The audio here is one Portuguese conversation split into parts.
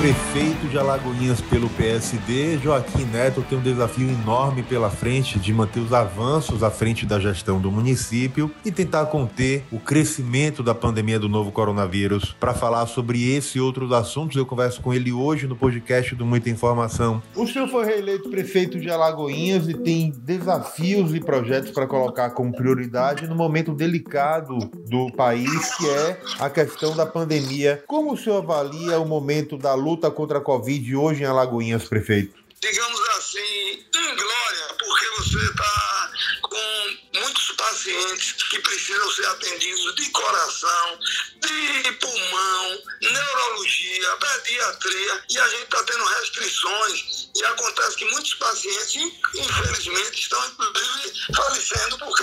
prefeito de Alagoinhas pelo PSD, Joaquim Neto tem um desafio enorme pela frente de manter os avanços à frente da gestão do município e tentar conter o crescimento da pandemia do novo coronavírus. Para falar sobre esse e outros assuntos, eu converso com ele hoje no podcast do Muita Informação. O senhor foi reeleito prefeito de Alagoinhas e tem desafios e projetos para colocar como prioridade no momento delicado do país, que é a questão da pandemia. Como o senhor avalia o momento da luta luta contra a Covid hoje em Alagoinhas, prefeito? Digamos assim, em glória, porque você está com muitos pacientes que precisam ser atendidos de coração, de pulmão, neurologia, pediatria, e a gente está tendo restrições. E acontece que muitos pacientes, infelizmente, estão inclusive falecendo porque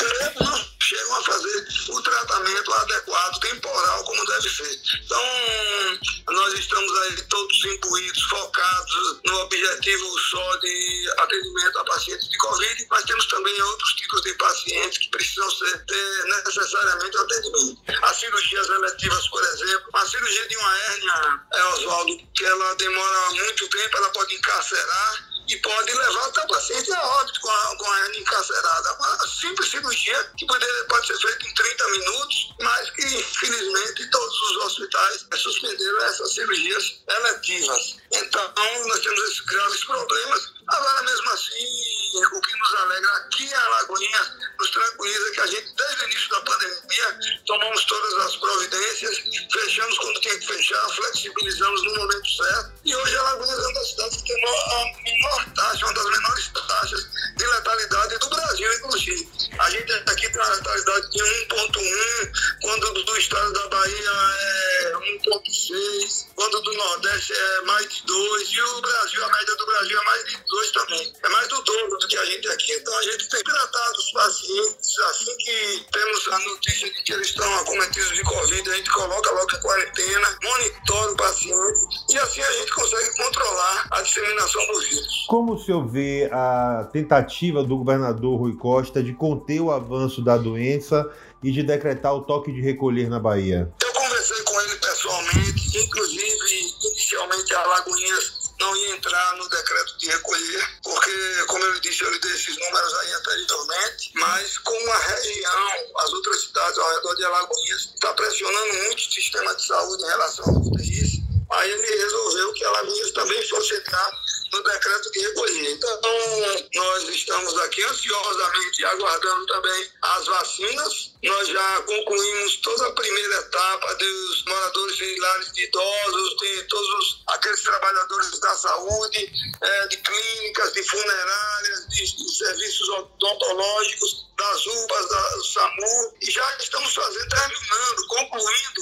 adequado, temporal, como deve ser. Então, nós estamos aí todos imbuídos, focados no objetivo só de atendimento a pacientes de Covid, mas temos também outros tipos de pacientes que precisam ser ter necessariamente atendimento. As cirurgias eletivas, por exemplo, a cirurgia de uma hérnia, é, Oswaldo, que ela demora muito tempo, ela pode encarcerar e pode levar até o paciente a óbito com a, com a hernia encarcerada. Uma simples cirurgia que pode, pode ser feita em 30 minutos, mas que, infelizmente, todos os hospitais suspenderam essas cirurgias eletivas. Então, nós temos esses graves problemas. Agora, mesmo assim, o que nos alegra aqui em Alagoinhas, nos tranquiliza que a gente, desde o início da pandemia, tomamos todas as providências, fechamos quando tinha que fechar, flexibilizamos no momento certo. E hoje Alagoinhas mais de 2, e o Brasil, a média do Brasil é mais de 2 também. É mais do dobro do que a gente aqui. Então a gente tem tratado os pacientes assim que temos a notícia de que eles estão acometidos de Covid, a gente coloca logo em quarentena, monitora o paciente e assim a gente consegue controlar a disseminação do vírus. Como o senhor vê a tentativa do governador Rui Costa de conter o avanço da doença e de decretar o toque de recolher na Bahia? Eu conversei com ele pessoalmente, inclusive inicialmente a Lagoinhas não ia entrar no decreto de recolher, porque, como eu disse, eu lhe dei esses números aí anteriormente, mas como a região, as outras cidades ao redor de Alagoinhas, está pressionando muito o sistema de saúde em relação ao UTIs, aí ele resolveu que Alagoinhas também fosse entrar no decreto de recolher. Então, nós estamos aqui ansiosamente aguardando também as vacinas. Nós já concluímos toda a primeira etapa dos moradores de lares de idosos, de todos aqueles trabalhadores da saúde, é, de clínicas, de funerárias, de serviços odontológicos, das UPAs, da SAMU, e já estamos fazendo, terminando, concluindo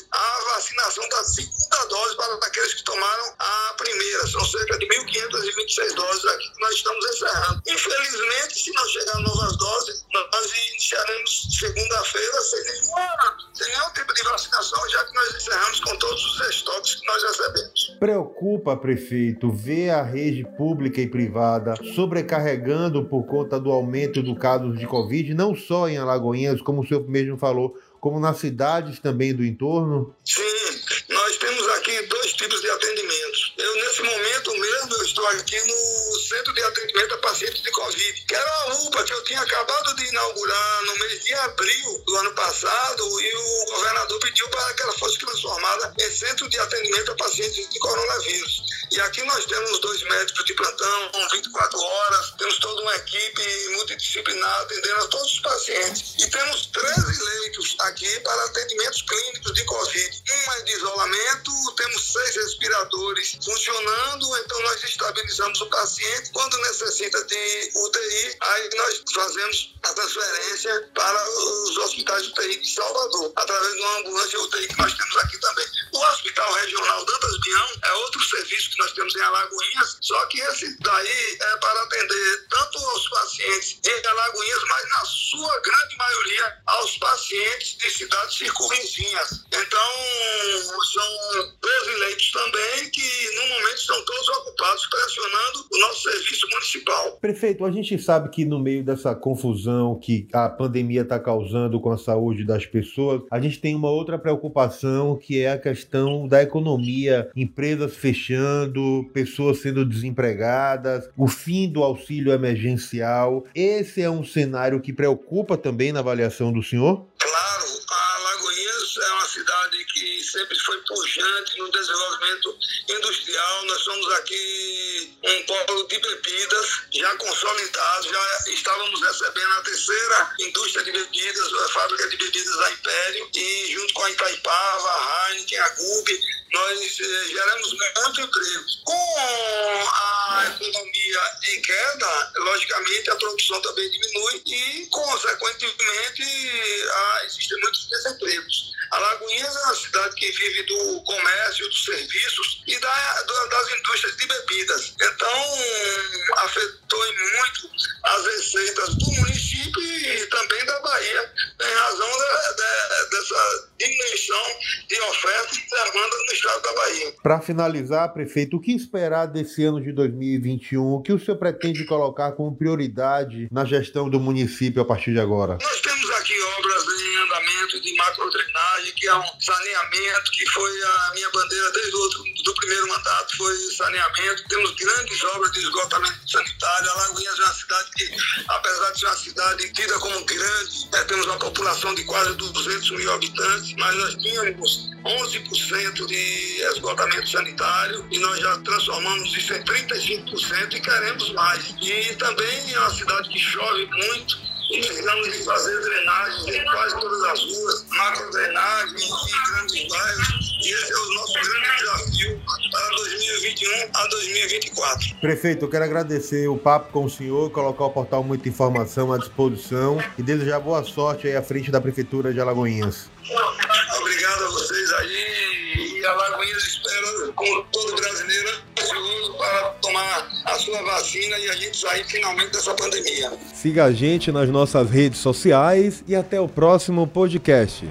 segunda-feira sem nenhum tipo de vacinação, já que nós encerramos com todos os estoques que nós recebemos. Preocupa, prefeito, ver a rede pública e privada sobrecarregando por conta do aumento do casos de Covid, não não só em Alagoinhas, como o senhor mesmo falou, como nas cidades também do entorno? Sim, nós temos aqui dois tipos de atendimentos. Eu, nesse momento mesmo, eu estou aqui no Centro de Atendimento a Pacientes de Covid, que era a UPA que eu tinha acabado de inaugurar no mês de abril do ano passado e o governador pediu para que ela fosse transformada em Centro de Atendimento a Pacientes de Coronavírus. E aqui nós temos dois médicos de plantão, 24 horas, temos toda uma equipe multidisciplinar atendendo a todos os pacientes. E temos 13 leitos aqui para atendimentos clínicos de Covid. Um é de isolamento, temos seis respiradores funcionando, então nós estabilizamos o paciente. Quando necessita de UTI, aí nós fazemos a transferência para os hospitais de UTI de Salvador, através de uma ambulância UTI que nós temos aqui também. O Hospital Regional Dantas Bião é outro serviço que nós temos em Alagoinhas, só que esse daí é para atender tanto aos pacientes em Alagoinhas, mas na sua grande maioria aos pacientes de cidades circunvizinhas. Então, são 12 leitos também que, no momento, estão todos ocupados, pressionando o nosso serviço municipal. Prefeito, a gente sabe que no meio dessa confusão que a pandemia está causando com a saúde das pessoas, a gente tem uma outra preocupação que é a questão da economia, empresas fechando, pessoas sendo desempregadas, o fim do auxílio emergencial. Esse é um cenário que preocupa também na avaliação do senhor? Claro, a Lagoinhas é uma cidade que sempre foi pujante no desenvolvimento industrial. Nós somos aqui um polo de bebidas já consolidado, já estávamos recebendo a terceira indústria de bebidas, a fábrica de bebidas da Império, e junto com a Itaipava, a GUB, nós eh, geramos muito emprego. Com a economia em queda, logicamente a produção também diminui e, consequentemente, ah, existem muitos desempregos. Alagoinhas é uma cidade que vive do comércio, dos serviços e da, das indústrias de bebidas. Então, afetou muito as receitas do município e também da Bahia, em razão de, estado da Bahia. Para finalizar, prefeito, o que esperar desse ano de 2021? O que o senhor pretende colocar como prioridade na gestão do município a partir de agora? Nós de macrodrenagem, que é um saneamento, que foi a minha bandeira desde o outro, do primeiro mandato, foi saneamento. Temos grandes obras de esgotamento sanitário. Alagoinhas é uma cidade que, apesar de ser uma cidade tida como grande, é, temos uma população de quase 200 mil habitantes, mas nós tínhamos 11% de esgotamento sanitário e nós já transformamos isso em 35% e queremos mais. E também é uma cidade que chove muito precisamos de fazer drenagem em quase todas as ruas, macro drenagem em grandes bairros. E esse é o nosso grande desafio para 2021 a 2024. Prefeito, eu quero agradecer o papo com o senhor, colocar o portal Muita Informação à disposição e desejar boa sorte aí à frente da Prefeitura de Alagoinhas. Obrigado a vocês aí e Alagoinhas espera, como todo brasileiro, para tomar a sua vacina e a gente sair finalmente dessa pandemia. Siga a gente nas nossas redes sociais e até o próximo podcast.